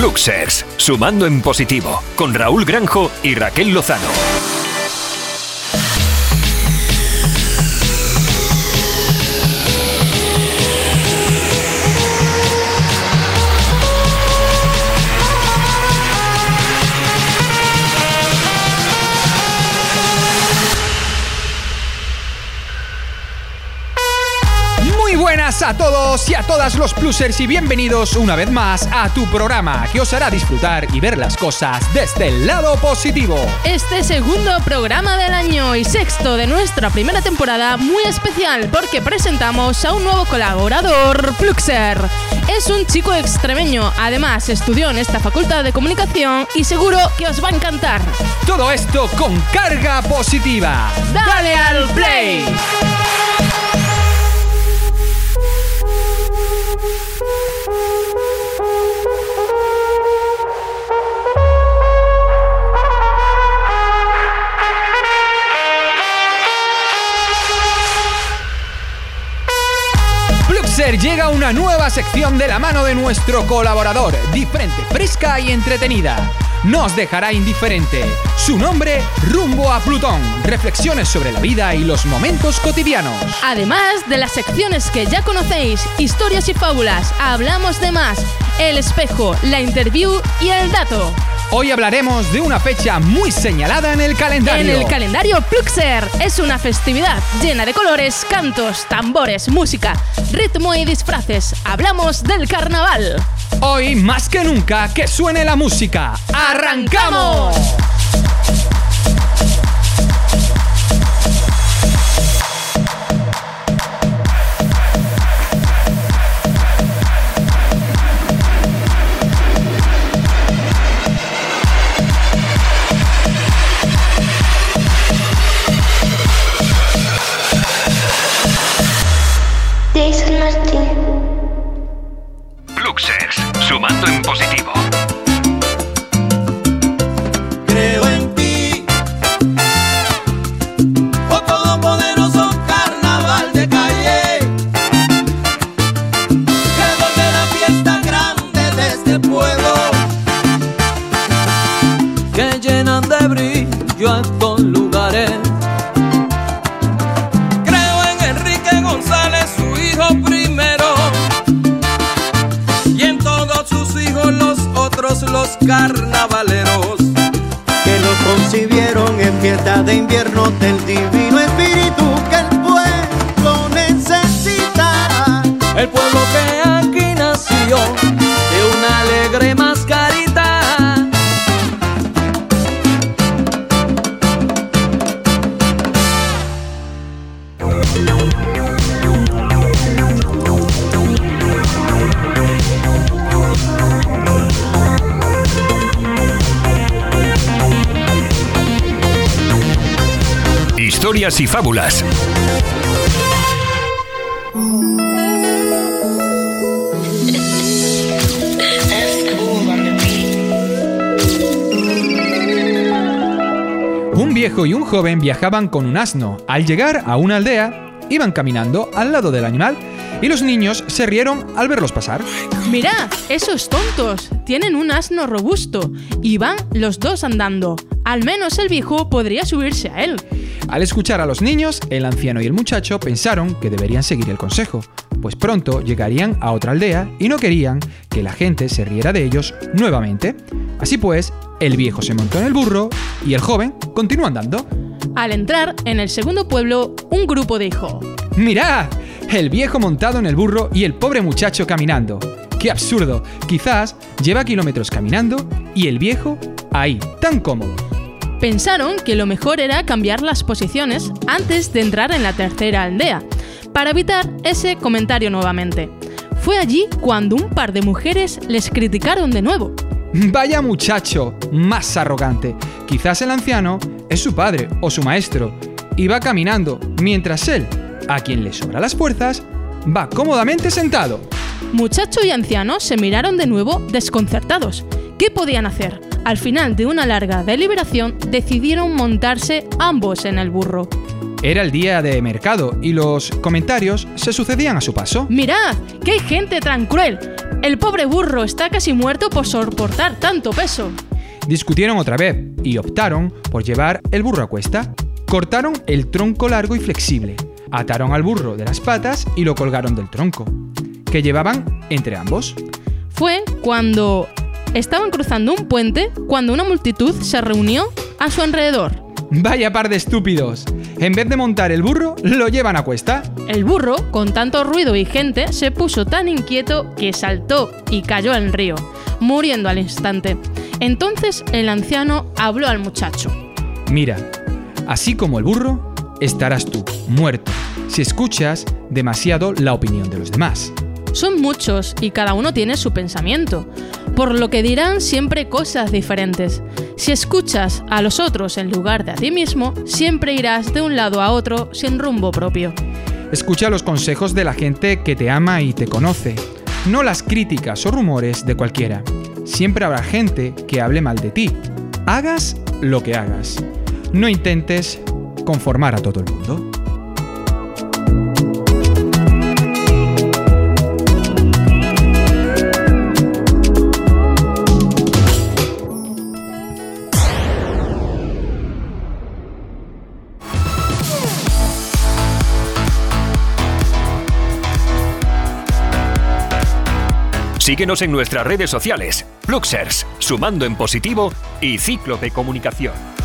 Luxers, sumando en positivo, con Raúl Granjo y Raquel Lozano. A todos y a todas los plusers y bienvenidos una vez más a tu programa que os hará disfrutar y ver las cosas desde el lado positivo. Este segundo programa del año y sexto de nuestra primera temporada muy especial porque presentamos a un nuevo colaborador, Pluxer. Es un chico extremeño, además estudió en esta facultad de comunicación y seguro que os va a encantar. Todo esto con carga positiva. ¡Dale al play! Llega una nueva sección de la mano de nuestro colaborador, diferente, fresca y entretenida. Nos dejará indiferente. Su nombre, Rumbo a Plutón. Reflexiones sobre la vida y los momentos cotidianos. Además de las secciones que ya conocéis, historias y fábulas, hablamos de más, el espejo, la interview y el dato. Hoy hablaremos de una fecha muy señalada en el calendario. En el calendario Pluxer es una festividad llena de colores, cantos, tambores, música, ritmo y disfraces. Hablamos del carnaval. Hoy más que nunca que suene la música. ¡Arrancamos! Un viejo y un joven viajaban con un asno. Al llegar a una aldea, iban caminando al lado del animal y los niños se rieron al verlos pasar. Mirad, esos tontos tienen un asno robusto y van los dos andando. Al menos el viejo podría subirse a él. Al escuchar a los niños, el anciano y el muchacho pensaron que deberían seguir el consejo, pues pronto llegarían a otra aldea y no querían que la gente se riera de ellos nuevamente. Así pues, el viejo se montó en el burro y el joven continuó andando. Al entrar en el segundo pueblo, un grupo dijo: ¡Mirad! El viejo montado en el burro y el pobre muchacho caminando. ¡Qué absurdo! Quizás lleva kilómetros caminando y el viejo ahí, tan cómodo. Pensaron que lo mejor era cambiar las posiciones antes de entrar en la tercera aldea, para evitar ese comentario nuevamente. Fue allí cuando un par de mujeres les criticaron de nuevo. Vaya muchacho, más arrogante. Quizás el anciano es su padre o su maestro, y va caminando, mientras él, a quien le sobra las fuerzas, va cómodamente sentado. Muchacho y anciano se miraron de nuevo desconcertados. ¿Qué podían hacer? Al final de una larga deliberación, decidieron montarse ambos en el burro. Era el día de mercado y los comentarios se sucedían a su paso. ¡Mirad! ¡Qué gente tan cruel! El pobre burro está casi muerto por soportar tanto peso. Discutieron otra vez y optaron por llevar el burro a cuesta. Cortaron el tronco largo y flexible, ataron al burro de las patas y lo colgaron del tronco, que llevaban entre ambos. Fue cuando estaban cruzando un puente cuando una multitud se reunió a su alrededor. Vaya par de estúpidos. En vez de montar el burro, lo llevan a cuesta. El burro, con tanto ruido y gente, se puso tan inquieto que saltó y cayó al río, muriendo al instante. Entonces el anciano habló al muchacho. Mira, así como el burro, estarás tú, muerto, si escuchas demasiado la opinión de los demás. Son muchos y cada uno tiene su pensamiento, por lo que dirán siempre cosas diferentes. Si escuchas a los otros en lugar de a ti mismo, siempre irás de un lado a otro sin rumbo propio. Escucha los consejos de la gente que te ama y te conoce, no las críticas o rumores de cualquiera. Siempre habrá gente que hable mal de ti. Hagas lo que hagas. No intentes conformar a todo el mundo. Síguenos en nuestras redes sociales, Fluxers, Sumando en Positivo y Cíclope Comunicación.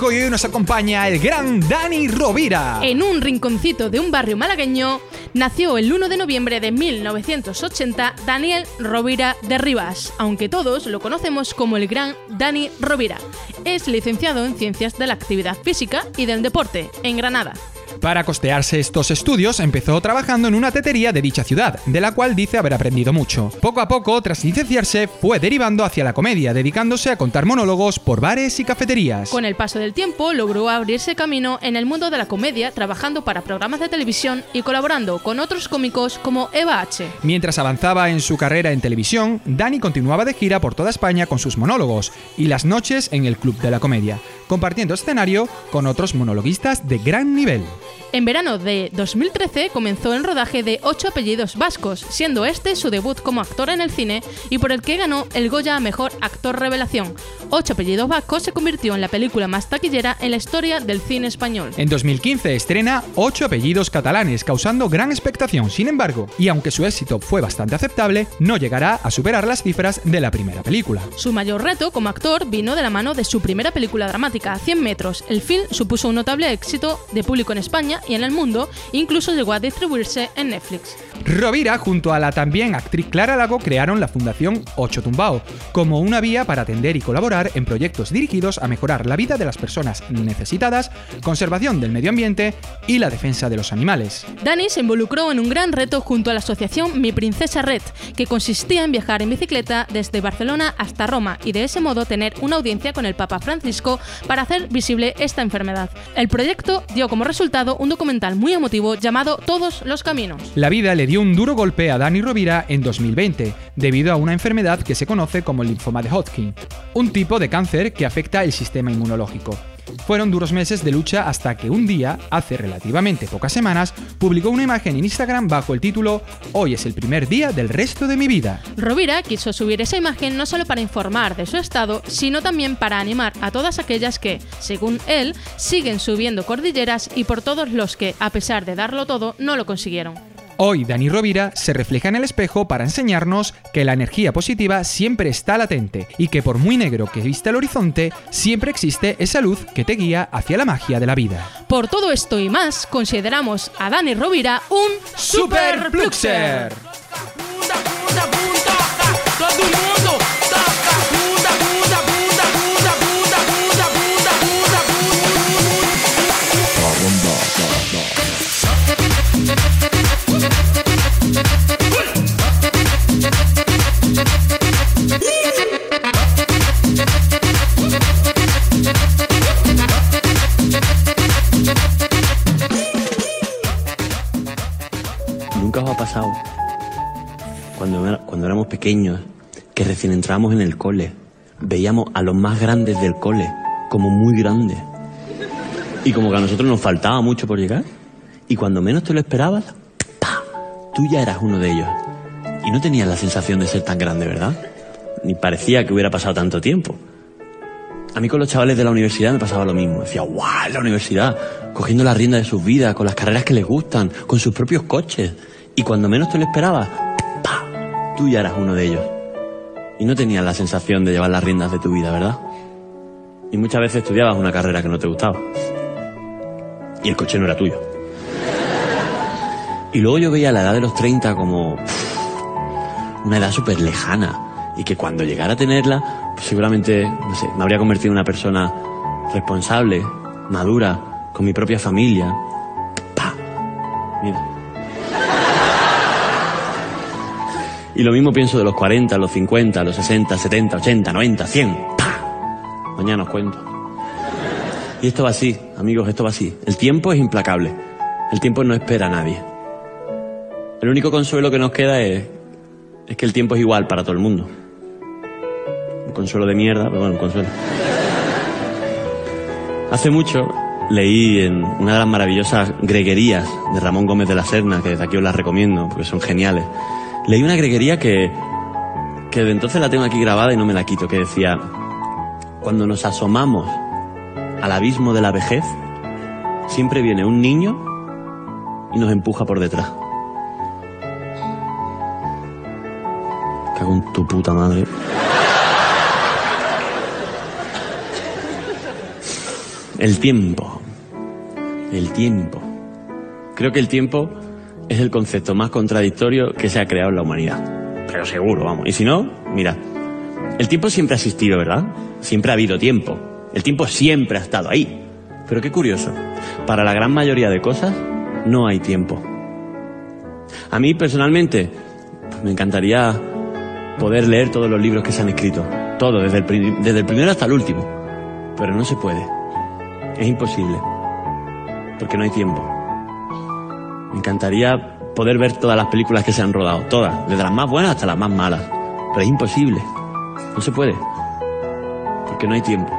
Y hoy nos acompaña el gran Dani Rovira. En un rinconcito de un barrio malagueño nació el 1 de noviembre de 1980 Daniel Rovira de Rivas, aunque todos lo conocemos como el gran Dani Rovira. Es licenciado en Ciencias de la Actividad Física y del Deporte en Granada. Para costearse estos estudios empezó trabajando en una tetería de dicha ciudad, de la cual dice haber aprendido mucho. Poco a poco, tras licenciarse, fue derivando hacia la comedia, dedicándose a contar monólogos por bares y cafeterías. Con el paso del tiempo, logró abrirse camino en el mundo de la comedia, trabajando para programas de televisión y colaborando con otros cómicos como Eva H. Mientras avanzaba en su carrera en televisión, Dani continuaba de gira por toda España con sus monólogos y las noches en el Club de la Comedia, compartiendo escenario con otros monologuistas de gran nivel. En verano de 2013 comenzó el rodaje de Ocho apellidos vascos, siendo este su debut como actor en el cine y por el que ganó el Goya a Mejor Actor Revelación. Ocho apellidos vascos se convirtió en la película más taquillera en la historia del cine español. En 2015 estrena Ocho apellidos catalanes, causando gran expectación. Sin embargo, y aunque su éxito fue bastante aceptable, no llegará a superar las cifras de la primera película. Su mayor reto como actor vino de la mano de su primera película dramática, 100 metros. El film supuso un notable éxito de público en España y en el mundo, incluso llegó a distribuirse en Netflix. Rovira, junto a la también actriz Clara Lago, crearon la Fundación Ocho Tumbao, como una vía para atender y colaborar en proyectos dirigidos a mejorar la vida de las personas necesitadas, conservación del medio ambiente y la defensa de los animales. Dani se involucró en un gran reto junto a la asociación Mi Princesa Red, que consistía en viajar en bicicleta desde Barcelona hasta Roma y de ese modo tener una audiencia con el Papa Francisco para hacer visible esta enfermedad. El proyecto dio como resultado un documental muy emotivo llamado Todos los Caminos. La vida le dio un duro golpe a Dani Rovira en 2020, debido a una enfermedad que se conoce como linfoma de Hodgkin, un tipo de cáncer que afecta el sistema inmunológico. Fueron duros meses de lucha hasta que un día, hace relativamente pocas semanas, publicó una imagen en Instagram bajo el título Hoy es el primer día del resto de mi vida. Rovira quiso subir esa imagen no solo para informar de su estado, sino también para animar a todas aquellas que, según él, siguen subiendo cordilleras y por todos los que, a pesar de darlo todo, no lo consiguieron. Hoy Dani Rovira se refleja en el espejo para enseñarnos que la energía positiva siempre está latente y que por muy negro que viste el horizonte, siempre existe esa luz que te guía hacia la magia de la vida. Por todo esto y más, consideramos a Dani Rovira un Super Pluxer. Pequeños que recién entrábamos en el cole, veíamos a los más grandes del cole como muy grandes. Y como que a nosotros nos faltaba mucho por llegar. Y cuando menos te lo esperabas, ¡pa! tú ya eras uno de ellos. Y no tenías la sensación de ser tan grande, ¿verdad? Ni parecía que hubiera pasado tanto tiempo. A mí con los chavales de la universidad me pasaba lo mismo. Decía, guau, la universidad, cogiendo la rienda de sus vidas, con las carreras que les gustan, con sus propios coches. Y cuando menos te lo esperabas. Tú ya eras uno de ellos. Y no tenías la sensación de llevar las riendas de tu vida, ¿verdad? Y muchas veces estudiabas una carrera que no te gustaba. Y el coche no era tuyo. Y luego yo veía la edad de los 30 como una edad súper lejana. Y que cuando llegara a tenerla, pues seguramente, no sé, me habría convertido en una persona responsable, madura, con mi propia familia. ¡Pa! Mira. Y lo mismo pienso de los 40, los 50, los 60, 70, 80, 90, 100. ¡Pa! Mañana os cuento. Y esto va así, amigos, esto va así. El tiempo es implacable. El tiempo no espera a nadie. El único consuelo que nos queda es, es que el tiempo es igual para todo el mundo. Un consuelo de mierda, pero bueno, un consuelo. Hace mucho leí en una de las maravillosas greguerías de Ramón Gómez de la Serna, que desde aquí os las recomiendo porque son geniales. Leí una greguería que, que de entonces la tengo aquí grabada y no me la quito, que decía, cuando nos asomamos al abismo de la vejez, siempre viene un niño y nos empuja por detrás. Cago en tu puta madre. El tiempo. El tiempo. Creo que el tiempo es el concepto más contradictorio que se ha creado en la humanidad. Pero seguro, vamos. Y si no, mira. El tiempo siempre ha existido, ¿verdad? Siempre ha habido tiempo. El tiempo siempre ha estado ahí. Pero qué curioso. Para la gran mayoría de cosas no hay tiempo. A mí personalmente pues, me encantaría poder leer todos los libros que se han escrito. Todo, desde el, desde el primero hasta el último. Pero no se puede. Es imposible. Porque no hay tiempo. Encantaría poder ver todas las películas que se han rodado. Todas. Desde las más buenas hasta las más malas. Pero es imposible. No se puede. Porque no hay tiempo.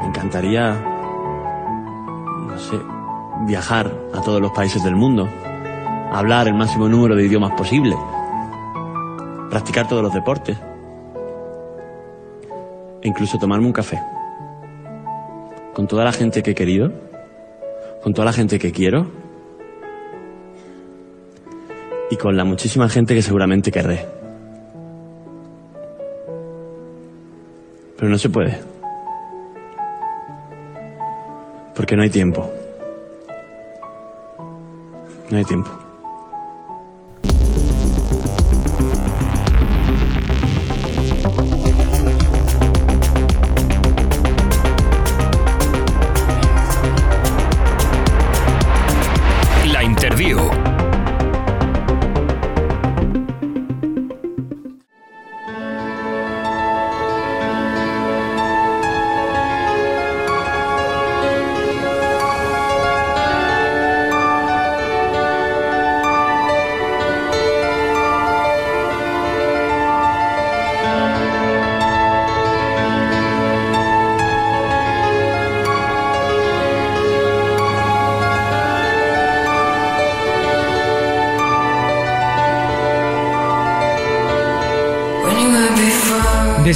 Me encantaría, no sé, viajar a todos los países del mundo, hablar el máximo número de idiomas posible, practicar todos los deportes, e incluso tomarme un café. Con toda la gente que he querido, con toda la gente que quiero, y con la muchísima gente que seguramente querré. Pero no se puede. Porque no hay tiempo. No hay tiempo.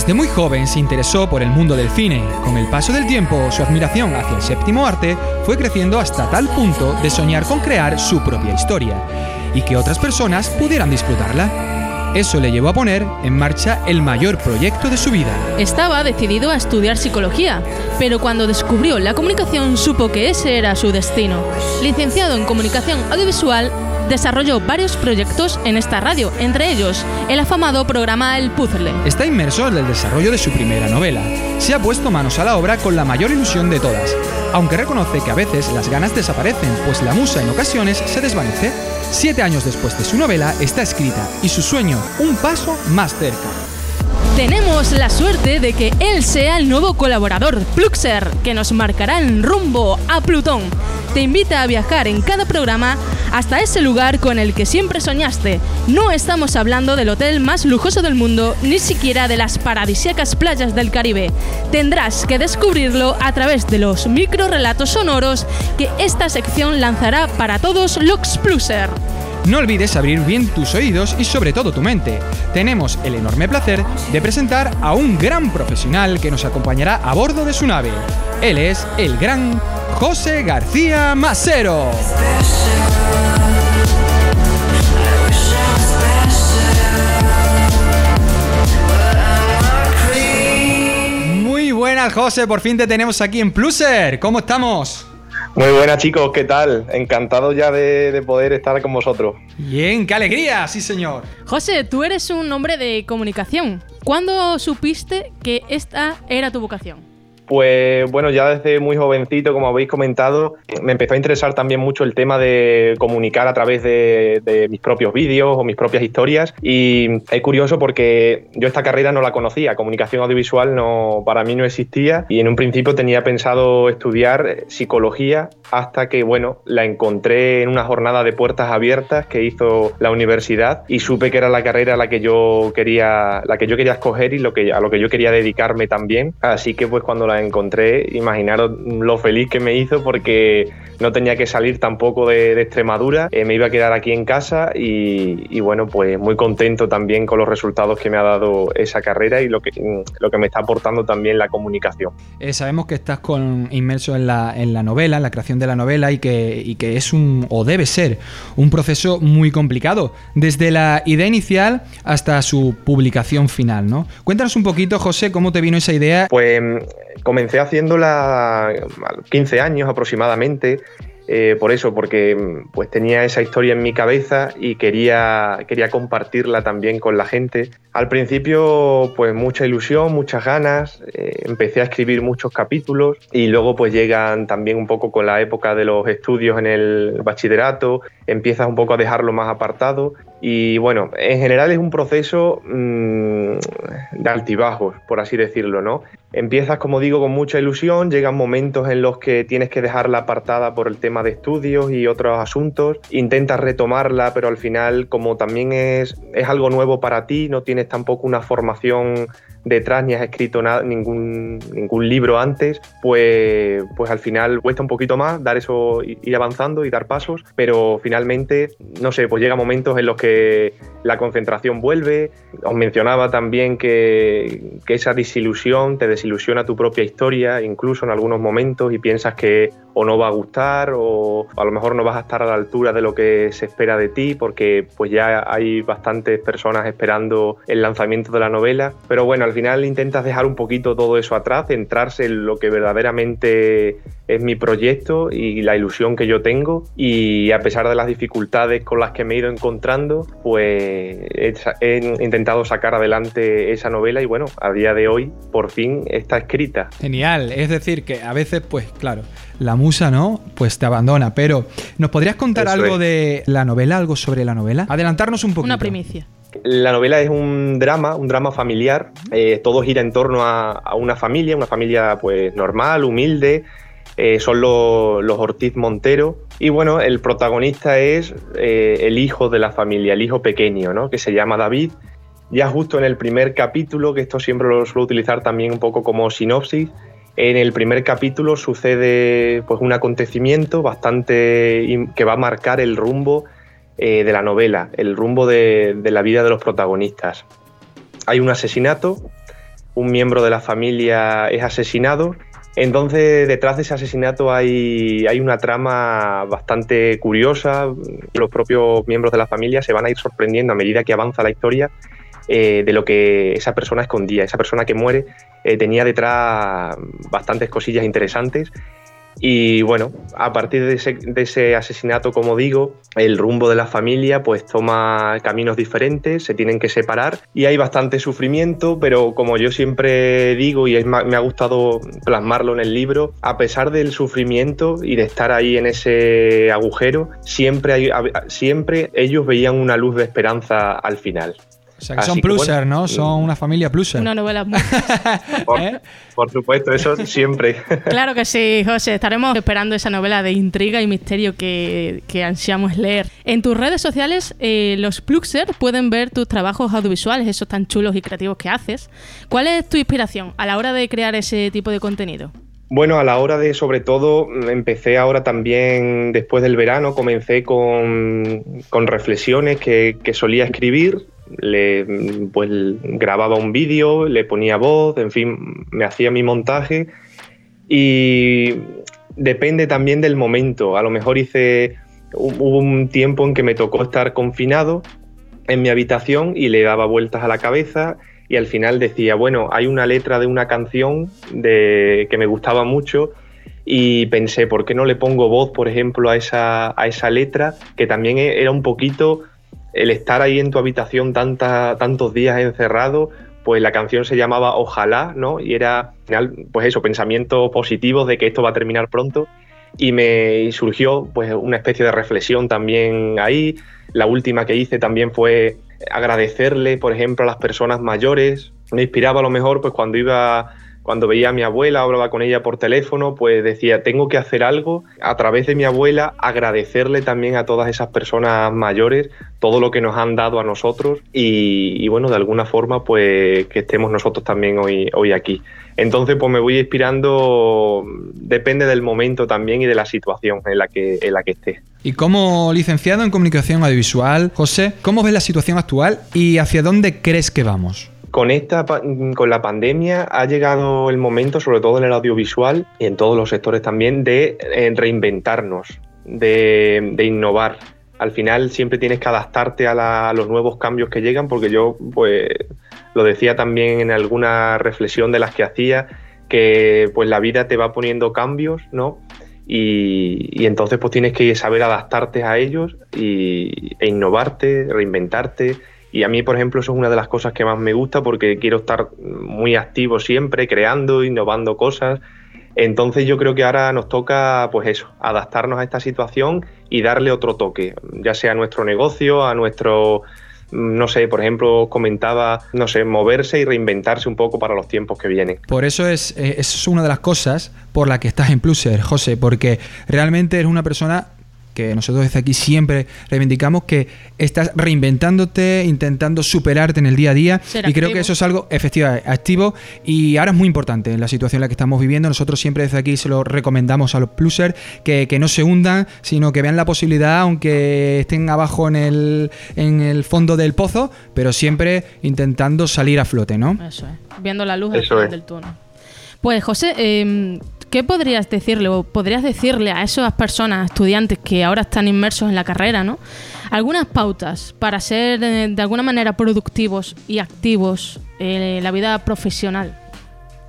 Desde muy joven se interesó por el mundo del cine. Con el paso del tiempo, su admiración hacia el séptimo arte fue creciendo hasta tal punto de soñar con crear su propia historia y que otras personas pudieran disfrutarla. Eso le llevó a poner en marcha el mayor proyecto de su vida. Estaba decidido a estudiar psicología, pero cuando descubrió la comunicación supo que ese era su destino. Licenciado en comunicación audiovisual, desarrolló varios proyectos en esta radio, entre ellos el afamado programa El Puzzle. Está inmerso en el desarrollo de su primera novela. Se ha puesto manos a la obra con la mayor ilusión de todas, aunque reconoce que a veces las ganas desaparecen, pues la musa en ocasiones se desvanece. Siete años después de su novela está escrita y su sueño un paso más cerca. Tenemos la suerte de que él sea el nuevo colaborador, Pluxer, que nos marcará el rumbo a Plutón. Te invita a viajar en cada programa hasta ese lugar con el que siempre soñaste. No estamos hablando del hotel más lujoso del mundo, ni siquiera de las paradisíacas playas del Caribe. Tendrás que descubrirlo a través de los micro relatos sonoros que esta sección lanzará para todos los Pluxer. No olvides abrir bien tus oídos y sobre todo tu mente. Tenemos el enorme placer de presentar a un gran profesional que nos acompañará a bordo de su nave. Él es el gran José García Macero. Muy buenas, José. Por fin te tenemos aquí en Pluser. ¿Cómo estamos? Muy buenas chicos, ¿qué tal? Encantado ya de, poder estar con vosotros. Bien, qué alegría, sí señor. José, tú eres un hombre de comunicación. ¿Cuándo supiste que esta era tu vocación? Pues bueno, ya desde muy jovencito, como habéis comentado, me empezó a interesar también mucho el tema de comunicar a través de, mis propios vídeos o mis propias historias. Y es curioso porque yo esta carrera no la conocía, comunicación audiovisual no, para mí no existía y en un principio tenía pensado estudiar psicología hasta que, bueno, la encontré en una jornada de puertas abiertas que hizo la universidad y supe que era la carrera a la que yo quería, la que yo quería escoger y lo que, a lo que yo quería dedicarme también. Así que pues cuando la encontré, imaginaros lo feliz que me hizo porque no tenía que salir tampoco de, Extremadura, eh, me iba a quedar aquí en casa y, bueno, pues muy contento también con los resultados que me ha dado esa carrera y lo que, lo que me está aportando también la comunicación. Eh, sabemos que estás con, inmerso en la, en la novela, en la creación de la novela y que, y que es un, o debe ser, un proceso muy complicado, desde la idea inicial hasta su publicación final, ¿no? Cuéntanos un poquito, José, cómo te vino esa idea. Pues comencé haciéndola a 15 años aproximadamente. Eh, por eso, porque pues tenía esa historia en mi cabeza y quería, quería compartirla también con la gente. Al principio, pues mucha ilusión, muchas ganas, eh, empecé a escribir muchos capítulos y luego pues llegan también un poco con la época de los estudios en el bachillerato, empiezas un poco a dejarlo más apartado y bueno, en general es un proceso mm, de altibajos, por así decirlo, ¿no? Empiezas, como digo, con mucha ilusión, llegan momentos en los que tienes que dejarla apartada por el tema de estudios y otros asuntos, intentas retomarla, pero al final, como también es, es algo nuevo para ti, no tienes tampoco una formación detrás ni has escrito nada, ningún, ningún libro antes, pues, pues al final cuesta un poquito más dar eso, ir avanzando y dar pasos, pero finalmente, no sé, pues llega momentos en los que la concentración vuelve. Os mencionaba también que, que esa desilusión te desilusiona tu propia historia, incluso en algunos momentos, y piensas que o no va a gustar o a lo mejor no vas a estar a la altura de lo que se espera de ti porque pues ya hay bastantes personas esperando el lanzamiento de la novela pero bueno al final intentas dejar un poquito todo eso atrás centrarse en lo que verdaderamente es mi proyecto y la ilusión que yo tengo y a pesar de las dificultades con las que me he ido encontrando pues he, intentado sacar adelante esa novela y bueno a día de hoy por fin está escrita genial es decir que a veces pues claro la musa, ¿no? Pues te abandona. Pero, ¿nos podrías contar algo de la novela, algo sobre la novela? Adelantarnos un poco. Una primicia. La novela es un drama, un drama familiar. Eh, todo gira en torno a, una familia, una familia pues normal, humilde. Eh, son los Ortiz Montero. Y bueno, el protagonista es eh, el hijo de la familia, el hijo pequeño, ¿no? Que se llama David. Ya justo en el primer capítulo, que esto siempre lo suelo utilizar también un poco como sinopsis, en el primer capítulo sucede pues, un acontecimiento bastante que va a marcar el rumbo eh, de la novela, el rumbo de, la vida de los protagonistas. Hay un asesinato un miembro de la familia es asesinado. Entonces, detrás de ese asesinato hay, hay una trama bastante curiosa. Los propios miembros de la familia se van a ir sorprendiendo a medida que avanza la historia eh, de lo que esa persona escondía. Esa persona que muere eh, tenía detrás bastantes cosillas interesantes y bueno, a partir de ese, asesinato, como digo, el rumbo de la familia pues toma caminos diferentes, se tienen que separar y hay bastante sufrimiento, pero como yo siempre digo y me ha gustado plasmarlo en el libro, a pesar del sufrimiento y de estar ahí en ese agujero, siempre, siempre ellos veían una luz de esperanza al final. O sea, que son pluser, ¿no? Son una familia pluser. Una novela por, ¿Eh? por supuesto, eso siempre. claro que sí, José. Estaremos esperando esa novela de intriga y misterio que, ansiamos leer. En tus redes sociales, eh, los pluxer pueden ver tus trabajos audiovisuales, esos tan chulos y creativos que haces. ¿Cuál es tu inspiración a la hora de crear ese tipo de contenido? Bueno, a la hora de, sobre todo, empecé ahora también, después del verano, comencé con, reflexiones que, que, solía escribir le pues grababa un vídeo, le ponía voz, en fin, me hacía mi montaje y depende también del momento. A lo mejor hice hubo un tiempo en que me tocó estar confinado en mi habitación y le daba vueltas a la cabeza y al final decía, bueno, hay una letra de una canción de, que me gustaba mucho y pensé, ¿por qué no le pongo voz, por ejemplo, a esa, a esa letra que también era un poquito el estar ahí en tu habitación tantos días encerrado, pues la canción se llamaba Ojalá, ¿no? Y era, pues eso, pensamientos positivos de que esto va a terminar pronto. Y me surgió pues una especie de reflexión también ahí. La última que hice también fue agradecerle, por ejemplo, a las personas mayores. Me inspiraba a lo mejor pues cuando iba cuando veía a mi abuela, hablaba con ella por teléfono, pues decía, tengo que hacer algo a través de mi abuela, agradecerle también a todas esas personas mayores todo lo que nos han dado a nosotros y, bueno, de alguna forma, pues que estemos nosotros también hoy, hoy aquí. Entonces, pues me voy inspirando, depende del momento también y de la situación en la que, en la que esté. Y como licenciado en comunicación audiovisual, José, ¿cómo ves la situación actual y hacia dónde crees que vamos? Con esta con la pandemia ha llegado el momento, sobre todo en el audiovisual y en todos los sectores también, de eh, reinventarnos, de, innovar. Al final siempre tienes que adaptarte a, los nuevos cambios que llegan, porque yo pues lo decía también en alguna reflexión de las que hacía, que pues la vida te va poniendo cambios, ¿no? Y, entonces pues tienes que saber adaptarte a ellos y, e innovarte, reinventarte y a mí, por ejemplo, eso es una de las cosas que más me gusta porque quiero estar muy activo siempre, creando, innovando cosas. Entonces yo creo que ahora nos toca, pues eso, adaptarnos a esta situación y darle otro toque, ya sea a nuestro negocio, a nuestro, no sé, por ejemplo, comentaba, no sé, moverse y reinventarse un poco para los tiempos que vienen. Por eso es, eh, es una de las cosas por la que estás en Pluser, José, porque realmente eres una persona que nosotros desde aquí siempre reivindicamos que estás reinventándote, intentando superarte en el día a día y creo que eso es algo efectivamente activo y ahora es muy importante en la situación en la que estamos viviendo. Nosotros siempre desde aquí se lo recomendamos a los plusers que, no se hundan, sino que vean la posibilidad, aunque estén abajo en el, en el fondo del pozo, pero siempre intentando salir a flote, ¿no? Eso es, viendo la luz del túnel. Pues José, eh, ¿Qué podrías decirle o podrías decirle a esas personas, estudiantes que ahora están inmersos en la carrera, ¿no? Algunas pautas para ser eh, de alguna manera productivos y activos en la vida profesional.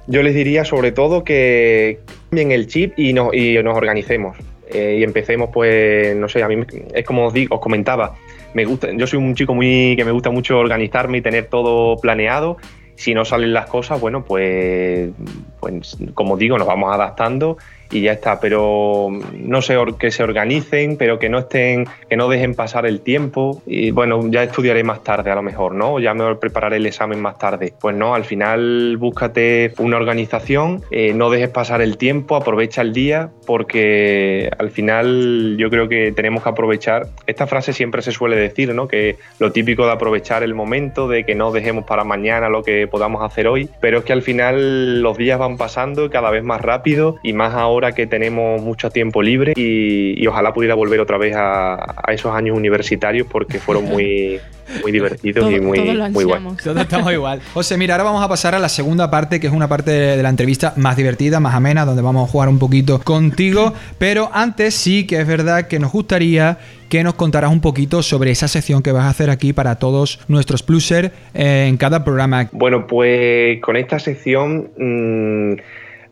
Yo les diría sobre todo que cambien el chip y nos, y organicemos. Eh, y empecemos, pues, no sé, a mí es como os, os comentaba, me gusta, yo soy un chico muy que me gusta mucho organizarme y tener todo planeado si no salen las cosas, bueno, pues, pues como digo, nos vamos adaptando y ya está. Pero no sé, que se organicen, pero que no estén, que no dejen pasar el tiempo. Y bueno, ya estudiaré más tarde a lo mejor, ¿no? Ya me prepararé el examen más tarde. Pues no, al final búscate una organización, eh, no dejes pasar el tiempo, aprovecha el día, porque al final yo creo que tenemos que aprovechar. Esta frase siempre se suele decir, ¿no? Que lo típico de aprovechar el momento, de que no dejemos para mañana lo que podamos hacer hoy, pero es que al final los días van pasando cada vez más rápido y más ahora ahora que tenemos mucho tiempo libre y, y ojalá pudiera volver otra vez a, a esos años universitarios porque fueron muy, muy divertidos y muy, lo muy. Todos estamos igual. José, mira, ahora vamos a pasar a la segunda parte, que es una parte de la entrevista más divertida, más amena, donde vamos a jugar un poquito contigo. Pero antes sí que es verdad que nos gustaría que nos contaras un poquito sobre esa sección que vas a hacer aquí para todos nuestros plusers eh, en cada programa. Bueno, pues con esta sección mm,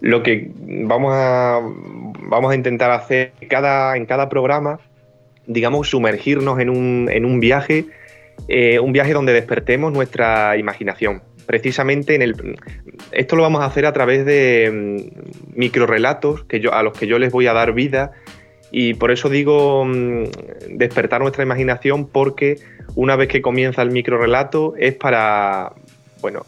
lo que vamos a, vamos a intentar hacer cada, en cada programa, digamos, sumergirnos en un, en un viaje, eh, un viaje donde despertemos nuestra imaginación. Precisamente en el, esto lo vamos a hacer a través de mm, microrelatos que yo, a los que yo les voy a dar vida y por eso digo mm, despertar nuestra imaginación porque una vez que comienza el microrelato es para, bueno,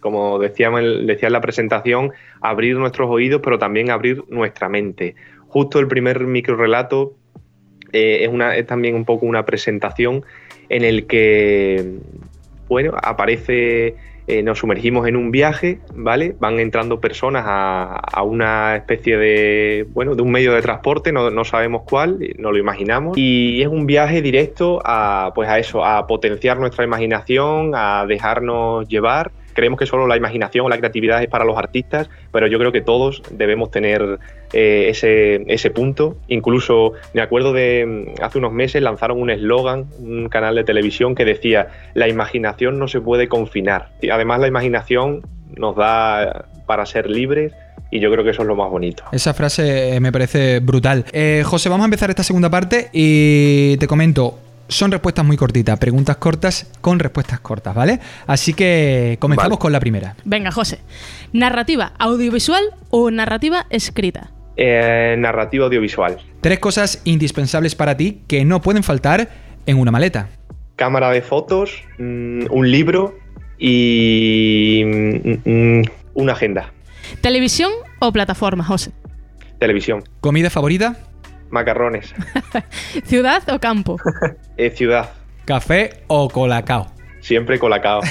como decíamos, decía en la presentación, abrir nuestros oídos, pero también abrir nuestra mente. Justo el primer microrelato eh, es, una, es también un poco una presentación en el que, bueno, aparece, eh, nos sumergimos en un viaje, ¿vale? Van entrando personas a, a una especie de, bueno, de un medio de transporte, no, no sabemos cuál, no lo imaginamos, y es un viaje directo a, pues a eso, a potenciar nuestra imaginación, a dejarnos llevar. Creemos que solo la imaginación o la creatividad es para los artistas, pero yo creo que todos debemos tener eh, ese, ese punto. Incluso me acuerdo de mm, hace unos meses lanzaron un eslogan, un canal de televisión que decía, la imaginación no se puede confinar. Y además la imaginación nos da para ser libres y yo creo que eso es lo más bonito. Esa frase eh, me parece brutal. Eh, José, vamos a empezar esta segunda parte y te comento. Son respuestas muy cortitas, preguntas cortas con respuestas cortas, ¿vale? Así que comenzamos Vale. con la primera. Venga, José. ¿Narrativa audiovisual o narrativa escrita? Eh, narrativa audiovisual. Tres cosas indispensables para ti que no pueden faltar en una maleta. Cámara de fotos, mm, un libro y mm, mm, una agenda. ¿Televisión o plataforma, José? Televisión. ¿Comida favorita? Macarrones. ¿Ciudad o campo? Eh, ciudad. ¿Café o colacao? Siempre colacao.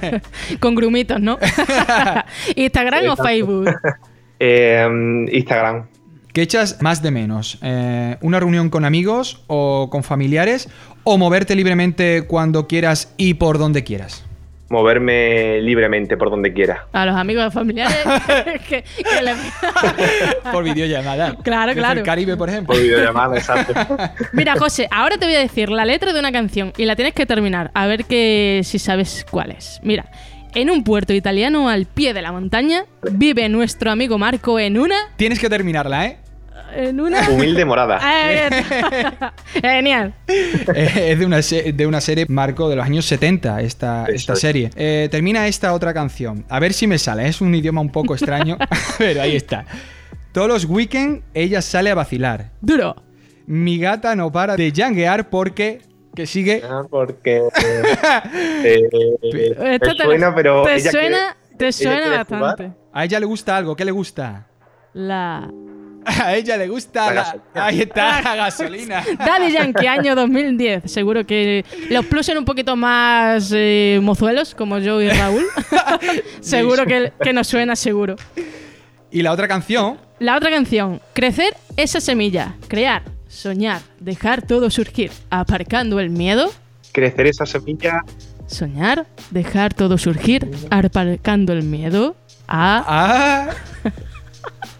Con grumitos, ¿no? ¿Instagram o. Facebook? Eh, Instagram. ¿Qué echas más de menos? Eh, ¿Una reunión con amigos o con familiares? ¿O moverte libremente cuando quieras y por donde quieras? Moverme libremente por donde quiera. A los amigos familiares que, que le- Por videollamada. Claro, Desde claro. el Caribe, por ejemplo. Por videollamada, exacto. Mira, José, ahora te voy a decir la letra de una canción y la tienes que terminar, a ver que si sabes cuál es. Mira, en un puerto italiano al pie de la montaña vive nuestro amigo Marco en una... Tienes que terminarla, ¿eh? En una... Humilde morada. Está. Genial. Eh, es de una, de una serie Marco de los años 70, esta, esta es. serie. Eh, termina esta otra canción. A ver si me sale. Es un idioma un poco extraño. Pero ahí está. Todos los weekends ella sale a vacilar. Duro. Mi gata no para de janguear porque... Que sigue... Ah, Porque. eh, eh, te, suena, pero. te ella suena, quiere- te suena bastante. jugar. A ella le gusta algo. ¿Qué le gusta? La... A ella le gusta La la- gasolina. Ahí está, la gasolina. Daddy Yankee, año 2010. Seguro que los plus son un poquito más eh, mozuelos, como yo y Raúl. seguro que, que nos suena, seguro. Y la otra canción... La otra canción, Crecer esa semilla, crear, soñar, dejar todo surgir, aparcando el miedo. Crecer esa semilla. Soñar, dejar todo surgir, aparcando el miedo. A... Ah,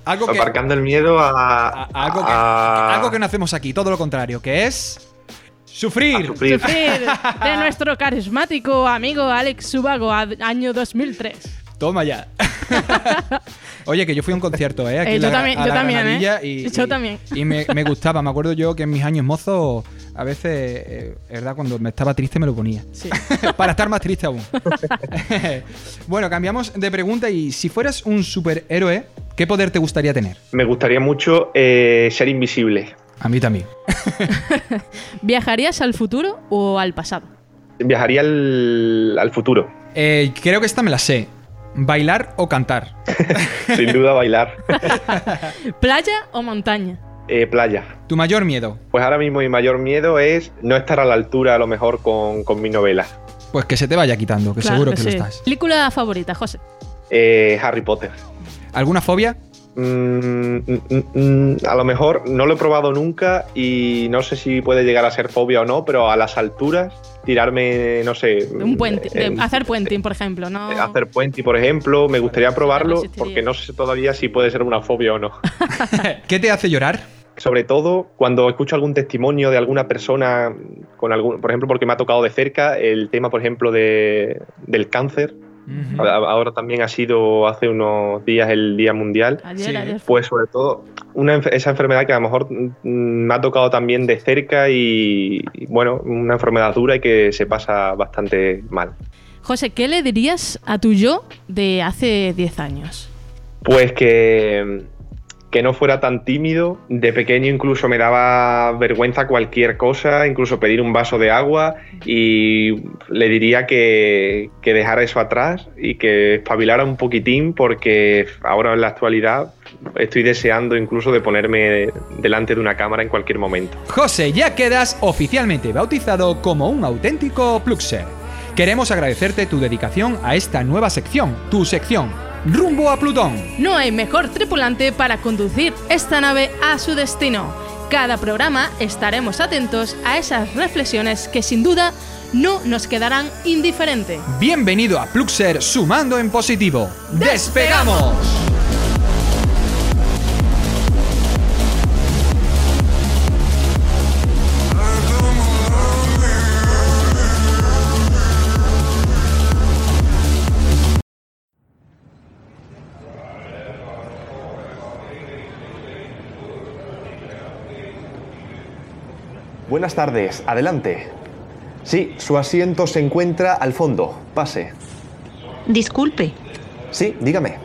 algo que... Aparcando el miedo a. a- algo, que, a- algo que no hacemos aquí, todo lo contrario, que es... Sufrir. a sufrir. Sufrir de nuestro carismático amigo Alex Subago, año 2003. Toma ya. Oye, que yo fui a un concierto, ¿eh? Aquí Eh, yo la- también, a yo la también, ¿eh? Y, Yo y- también. Y me, me gustaba. Me acuerdo yo que en mis años mozos, a veces, eh, verdad, cuando me estaba triste me lo ponía. Sí. Para estar más triste aún. bueno, cambiamos de pregunta y si fueras un superhéroe, ¿qué poder te gustaría tener? Me gustaría mucho eh, ser invisible. A mí también. ¿Viajarías al futuro o al pasado? Viajaría al, al futuro. Eh, creo que esta me la sé. ¿Bailar o cantar? Sin duda, bailar. ¿Playa o montaña? Eh, playa. ¿Tu mayor miedo? Pues ahora mismo mi mayor miedo es no estar a la altura, a lo mejor, con, con mi novela. Pues que se te vaya quitando, que Claro seguro que, sí. lo estás. ¿Película favorita, José? Eh, Harry Potter. ¿Alguna fobia? Mm, mm, mm, a lo mejor no lo he probado nunca y no sé si puede llegar a ser fobia o no, pero a las alturas tirarme, no sé. Un puente, hacer puenting, por ejemplo, ¿no? Hacer puenting, por ejemplo, me gustaría probarlo porque no sé todavía si puede ser una fobia o no. ¿Qué te hace llorar? Sobre todo cuando escucho algún testimonio de alguna persona, con algún, por ejemplo, porque me ha tocado de cerca el tema, por ejemplo, de, del cáncer Ahora también ha sido hace unos días el Día Mundial. Pues sobre todo esa enfermedad que a lo mejor mm, me ha tocado también de cerca y, bueno, una enfermedad dura y que se pasa bastante mal. José, ¿qué le dirías a tu yo de hace 10 años? Pues que que no fuera tan tímido. De pequeño incluso me daba vergüenza cualquier cosa, incluso pedir un vaso de agua y le diría que, dejara eso atrás y que espabilara un poquitín porque ahora en la actualidad estoy deseando incluso de ponerme delante de una cámara en cualquier momento. José, ya quedas oficialmente bautizado como un auténtico Pluxer. Queremos agradecerte tu dedicación a esta nueva sección, tu sección rumbo a Plutón. No hay mejor tripulante para conducir esta nave a su destino. Cada programa estaremos atentos a esas reflexiones que sin duda no nos quedarán indiferentes. Bienvenido a Pluxer Sumando en Positivo. ¡Despegamos! Buenas tardes, adelante. Sí, su asiento se encuentra al fondo. Pase. Disculpe. Sí, dígame.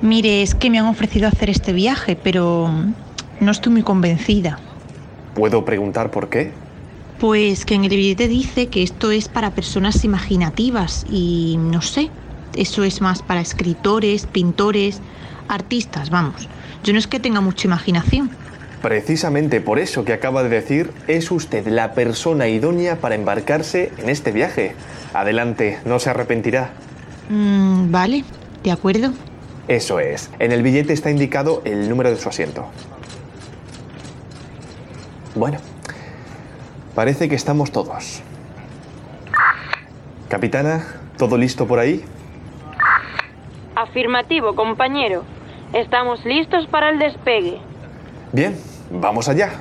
Mire, es que me han ofrecido hacer este viaje, pero no estoy muy convencida. ¿Puedo preguntar por qué? Pues que en el billete dice que esto es para personas imaginativas y no sé, eso es más para escritores, pintores, artistas, vamos. Yo no es que tenga mucha imaginación. Precisamente por eso que acaba de decir, es usted la persona idónea para embarcarse en este viaje. Adelante, no se arrepentirá. Mm, vale, de acuerdo. Eso es. En el billete está indicado el número de su asiento. Bueno, parece que estamos todos. Capitana, ¿todo listo por ahí? Afirmativo, compañero. Estamos listos para el despegue. Bien, vamos allá.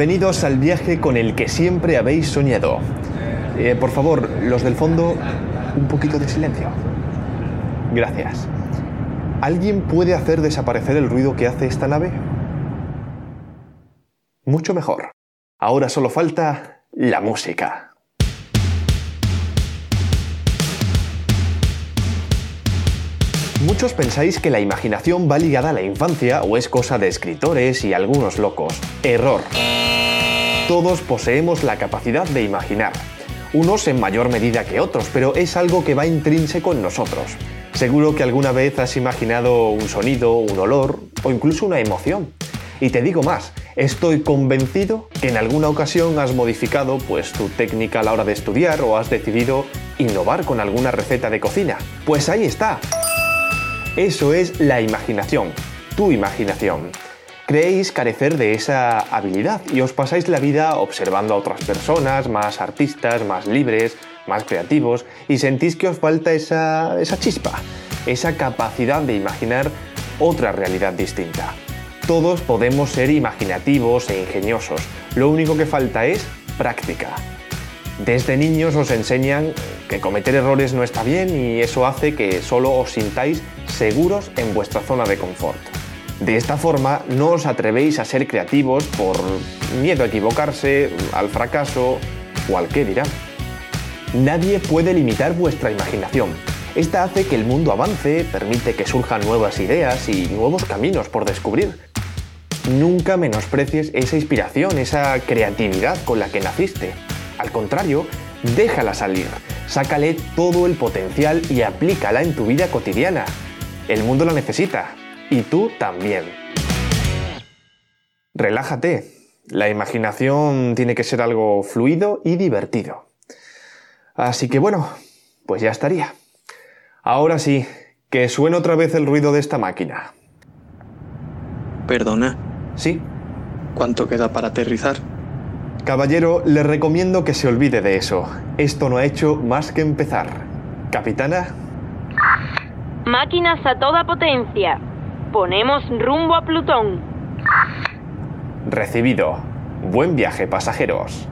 Bienvenidos al viaje con el que siempre habéis soñado. Eh, por favor, los del fondo, un poquito de silencio. Gracias. ¿Alguien puede hacer desaparecer el ruido que hace esta nave? Mucho mejor. Ahora solo falta la música. Muchos pensáis que la imaginación va ligada a la infancia o es cosa de escritores y algunos locos. Error. Todos poseemos la capacidad de imaginar. Unos en mayor medida que otros, pero es algo que va intrínseco en nosotros. Seguro que alguna vez has imaginado un sonido, un olor o incluso una emoción. Y te digo más, estoy convencido que en alguna ocasión has modificado pues tu técnica a la hora de estudiar o has decidido innovar con alguna receta de cocina. Pues ahí está, eso es la imaginación, tu imaginación. Creéis carecer de esa habilidad y os pasáis la vida observando a otras personas, más artistas, más libres, más creativos, y sentís que os falta esa, esa chispa, esa capacidad de imaginar otra realidad distinta. Todos podemos ser imaginativos e ingeniosos, lo único que falta es práctica. Desde niños os enseñan que cometer errores no está bien y eso hace que solo os sintáis seguros en vuestra zona de confort. De esta forma no os atrevéis a ser creativos por miedo a equivocarse, al fracaso o al qué dirán. Nadie puede limitar vuestra imaginación. Esta hace que el mundo avance, permite que surjan nuevas ideas y nuevos caminos por descubrir. Nunca menosprecies esa inspiración, esa creatividad con la que naciste. Al contrario, déjala salir, sácale todo el potencial y aplícala en tu vida cotidiana. El mundo la necesita y tú también. Relájate. La imaginación tiene que ser algo fluido y divertido. Así que bueno, pues ya estaría. Ahora sí, que suene otra vez el ruido de esta máquina. Perdona. ¿Sí? ¿Cuánto queda para aterrizar? Caballero, le recomiendo que se olvide de eso. Esto no ha hecho más que empezar. Capitana. Máquinas a toda potencia. Ponemos rumbo a Plutón. Recibido. Buen viaje, pasajeros.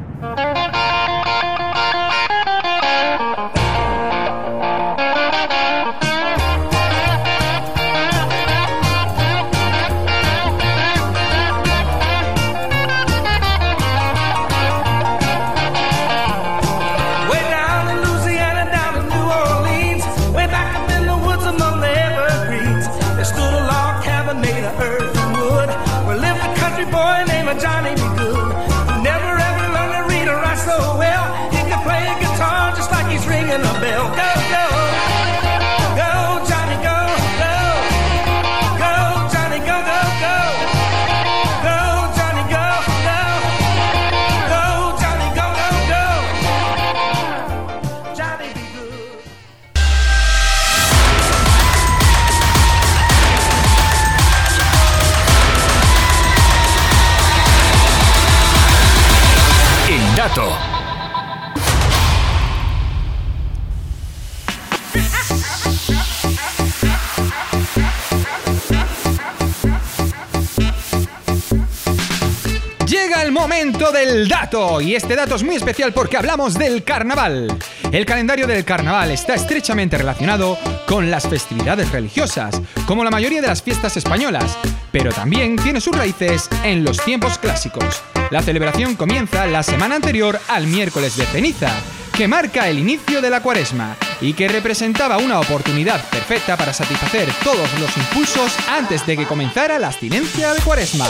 He's ringing a bell. Go, go, del dato y este dato es muy especial porque hablamos del carnaval. El calendario del carnaval está estrechamente relacionado con las festividades religiosas, como la mayoría de las fiestas españolas, pero también tiene sus raíces en los tiempos clásicos. La celebración comienza la semana anterior al miércoles de ceniza, que marca el inicio de la cuaresma y que representaba una oportunidad perfecta para satisfacer todos los impulsos antes de que comenzara la abstinencia de cuaresma.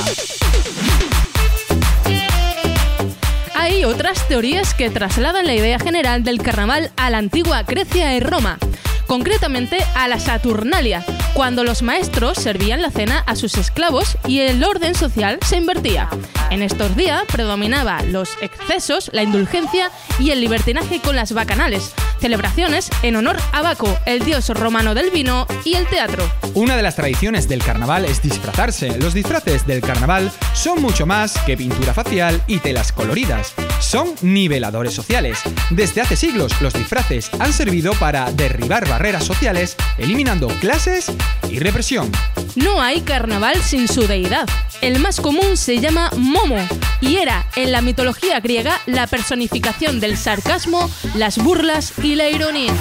Hay otras teorías que trasladan la idea general del carnaval a la antigua Grecia y Roma, concretamente a la Saturnalia, cuando los maestros servían la cena a sus esclavos y el orden social se invertía. En estos días predominaba los excesos, la indulgencia y el libertinaje con las bacanales, celebraciones en honor a Baco, el dios romano del vino y el teatro. Una de las tradiciones del carnaval es disfrazarse. Los disfraces del carnaval son mucho más que pintura facial y telas coloridas. Son niveladores sociales. Desde hace siglos los disfraces han servido para derribar barreras sociales, eliminando clases y represión. No hay carnaval sin su deidad. El más común se llama Momo y era en la mitología griega la personificación del sarcasmo, las burlas y la ironía.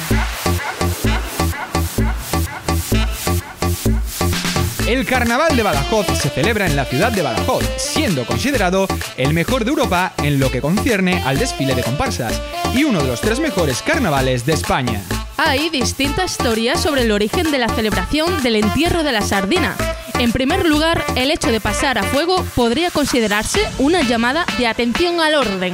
El carnaval de Badajoz se celebra en la ciudad de Badajoz, siendo considerado el mejor de Europa en lo que concierne al desfile de comparsas y uno de los tres mejores carnavales de España. Hay distintas teorías sobre el origen de la celebración del entierro de la sardina. En primer lugar, el hecho de pasar a fuego podría considerarse una llamada de atención al orden.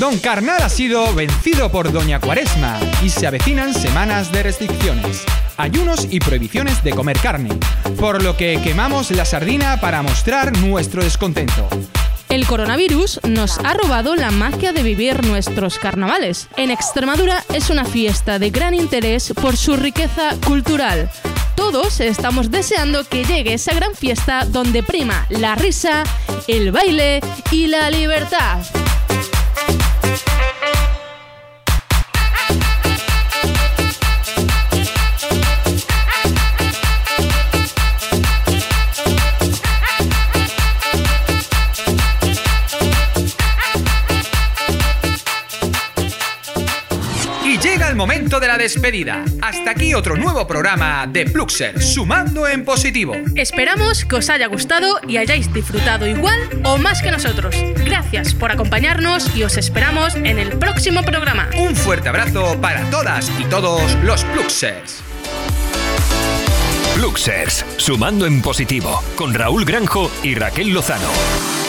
Don Carnal ha sido vencido por Doña Cuaresma y se avecinan semanas de restricciones, ayunos y prohibiciones de comer carne, por lo que quemamos la sardina para mostrar nuestro descontento. El coronavirus nos ha robado la magia de vivir nuestros carnavales. En Extremadura es una fiesta de gran interés por su riqueza cultural. Todos estamos deseando que llegue esa gran fiesta donde prima la risa, el baile y la libertad. Momento de la despedida. Hasta aquí otro nuevo programa de Pluxer, sumando en positivo. Esperamos que os haya gustado y hayáis disfrutado igual o más que nosotros. Gracias por acompañarnos y os esperamos en el próximo programa. Un fuerte abrazo para todas y todos los Pluxers. Pluxers, sumando en positivo, con Raúl Granjo y Raquel Lozano.